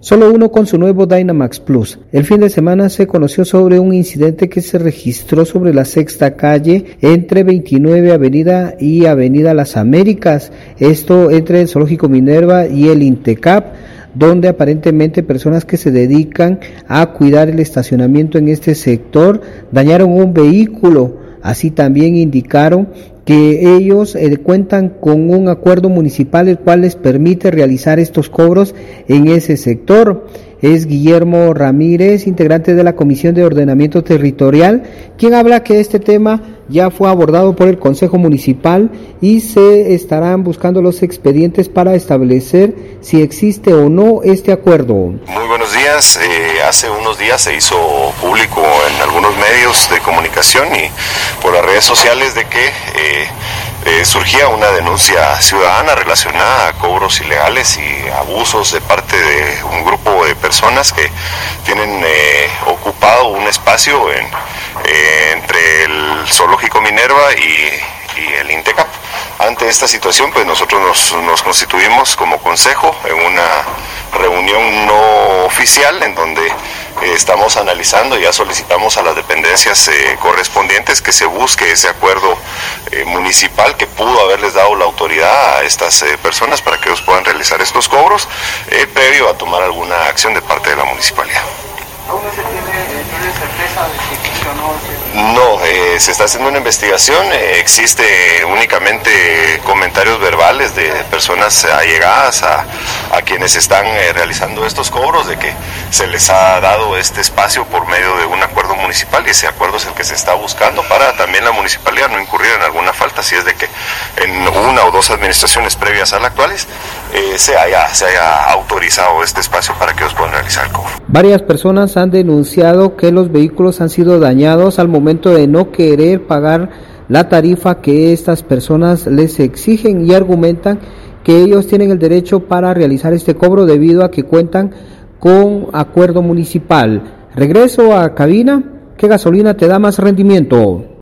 Solo uno con su nuevo Dynamax Plus. El fin de semana se conoció sobre un incidente que se registró sobre la sexta calle entre 29 Avenida y Avenida Las Américas. Esto entre el Zoológico Minerva y el Intecap donde aparentemente personas que se dedican a cuidar el estacionamiento en este sector dañaron un vehículo. Así también indicaron que ellos eh, cuentan con un acuerdo municipal el cual les permite realizar estos cobros en ese sector. Es Guillermo Ramírez, integrante de la Comisión de Ordenamiento Territorial, quien habla que este tema ya fue abordado por el Consejo Municipal y se estarán buscando los expedientes para establecer si existe o no este acuerdo. Eh, hace unos días se hizo público en algunos medios de comunicación y por las redes sociales de que eh, eh, surgía una denuncia ciudadana relacionada a cobros ilegales y abusos de parte de un grupo de personas que tienen ocupado un espacio en, entre el zoológico Minerva y, y el INTECAP. Ante esta situación, pues nosotros nos, nos constituimos como consejo en una reunión no oficial en donde eh, estamos analizando, ya solicitamos a las dependencias eh, correspondientes que se busque ese acuerdo eh, municipal que pudo haberles dado la autoridad a estas personas para que ellos puedan realizar estos cobros, previo a tomar alguna acción de parte de la municipalidad. ¿Aún no se tiene, tiene certeza de si funcionó? No, eh, se está haciendo una investigación, eh, existe únicamente comentarios verbales de personas allegadas a, a quienes están eh, realizando estos cobros, de que se les ha dado este espacio por medio de un acuerdo municipal y ese acuerdo es el que se está buscando para también la municipalidad no incurrir en alguna falta, si es de que en una o dos administraciones previas a las actuales se, haya, se haya autorizado este espacio para que ellos puedan realizar el cobro. Varias personas han denunciado que los vehículos han sido dañados al momento de no querer pagar la tarifa que estas personas les exigen y argumentan que ellos tienen el derecho para realizar este cobro debido a que cuentan con acuerdo municipal. Regreso a cabina. ¿Qué gasolina te da más rendimiento?